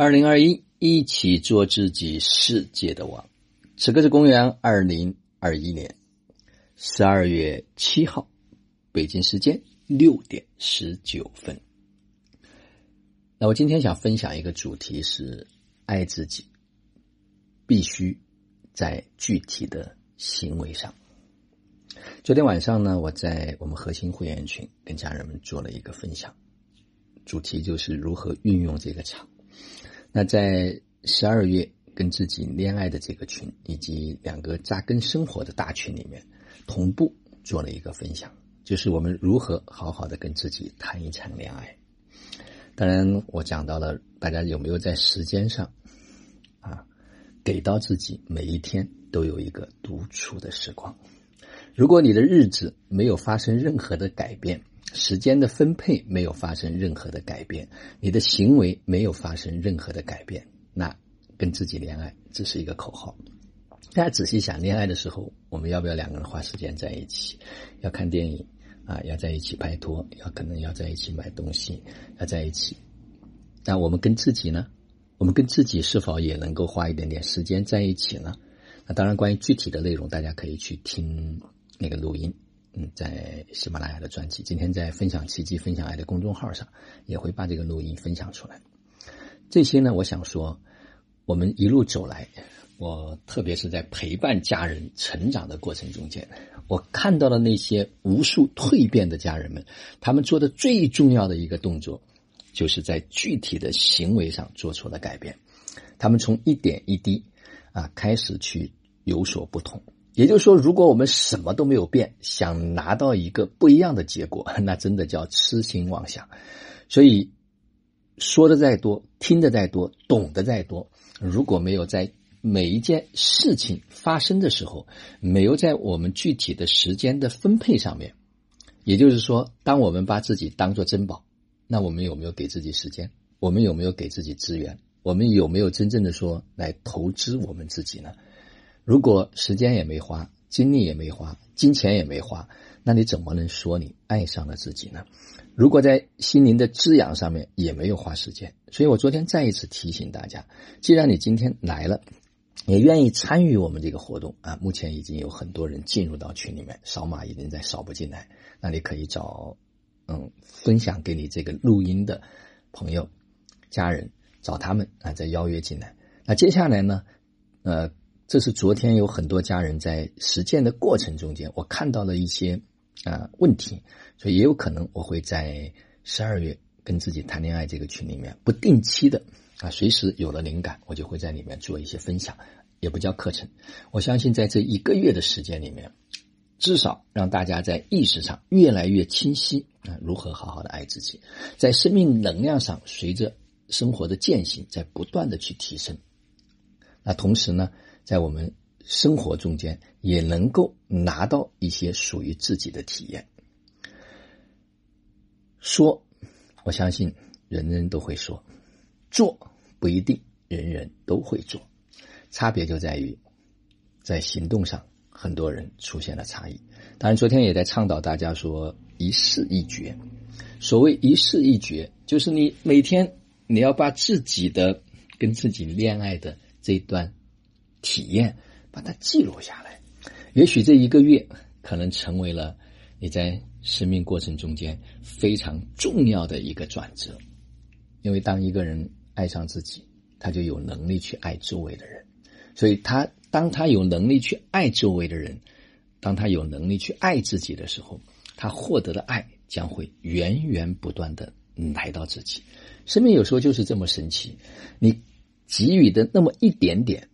二零二一，一起做自己世界的王。此刻是公元二零二一年十二月七号，北京时间六点十九分。那我今天想分享一个主题是爱自己，必须在具体的行为上。昨天晚上呢，我在我们核心会员群跟家人们做了一个分享，主题就是如何运用这个场。那在十二月跟自己恋爱的这个群，以及两个扎根生活的大群里面，同步做了一个分享，就是我们如何好好的跟自己谈一场恋爱。当然，我讲到了大家有没有在时间上啊，给到自己每一天都有一个独处的时光。如果你的日子没有发生任何的改变，时间的分配没有发生任何的改变，你的行为没有发生任何的改变，那跟自己恋爱只是一个口号。大家仔细想，恋爱的时候，我们要不要两个人花时间在一起？要看电影啊，要在一起拍拖，要可能要在一起买东西，要在一起。那我们跟自己呢？我们跟自己是否也能够花一点点时间在一起呢？那当然，关于具体的内容，大家可以去听那个录音。在喜马拉雅的专辑，今天在分享奇迹、分享爱的公众号上，也会把这个录音分享出来。这些呢，我想说，我们一路走来，我特别是在陪伴家人成长的过程中间，我看到了那些无数蜕变的家人们，他们做的最重要的一个动作，就是在具体的行为上做出了改变。他们从一点一滴啊开始去有所不同。也就是说，如果我们什么都没有变，想拿到一个不一样的结果，那真的叫痴心妄想。所以，说的再多，听的再多，懂得再多，如果没有在每一件事情发生的时候，没有在我们具体的时间的分配上面，也就是说，当我们把自己当做珍宝，那我们有没有给自己时间？我们有没有给自己资源？我们有没有真正的说来投资我们自己呢？如果时间也没花，精力也没花，金钱也没花，那你怎么能说你爱上了自己呢？如果在心灵的滋养上面也没有花时间，所以我昨天再一次提醒大家，既然你今天来了，也愿意参与我们这个活动啊，目前已经有很多人进入到群里面，扫码已经在扫不进来，那你可以找嗯分享给你这个录音的朋友、家人，找他们啊再邀约进来。那接下来呢，呃。这是昨天有很多家人在实践的过程中间，我看到了一些啊问题，所以也有可能我会在十二月跟自己谈恋爱这个群里面不定期的啊，随时有了灵感，我就会在里面做一些分享，也不叫课程。我相信在这一个月的时间里面，至少让大家在意识上越来越清晰啊，如何好好的爱自己，在生命能量上随着生活的践行，在不断的去提升。那同时呢？在我们生活中间，也能够拿到一些属于自己的体验。说，我相信人人都会说；做，不一定人人都会做。差别就在于，在行动上，很多人出现了差异。当然，昨天也在倡导大家说一事一决。所谓一事一决，就是你每天你要把自己的跟自己恋爱的这段。体验，把它记录下来。也许这一个月可能成为了你在生命过程中间非常重要的一个转折。因为当一个人爱上自己，他就有能力去爱周围的人。所以他当他有能力去爱周围的人，当他有能力去爱自己的时候，他获得的爱将会源源不断的来到自己。生命有时候就是这么神奇，你给予的那么一点点。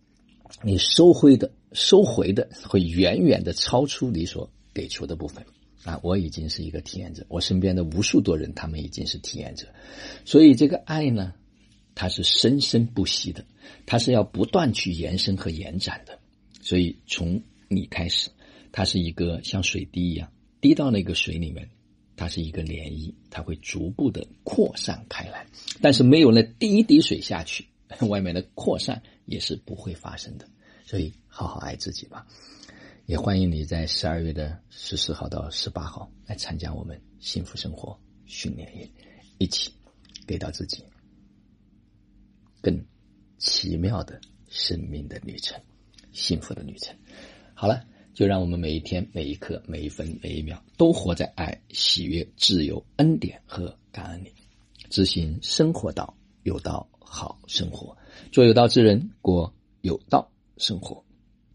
你收回的收回的会远远的超出你所给出的部分啊！我已经是一个体验者，我身边的无数多人，他们已经是体验者，所以这个爱呢，它是生生不息的，它是要不断去延伸和延展的。所以从你开始，它是一个像水滴一样滴到那个水里面，它是一个涟漪，它会逐步的扩散开来。但是没有那第一滴水下去，外面的扩散。也是不会发生的。所以好好爱自己吧。也欢迎你在十二月的十四号到十八号来参加我们幸福生活训练营一起给到自己更奇妙的生命的旅程幸福的旅程。好了就让我们每一天每一刻每一分每一秒都活在爱喜悦自由恩典和感恩里。执行生活到有道好生活做有道之人过有道生活。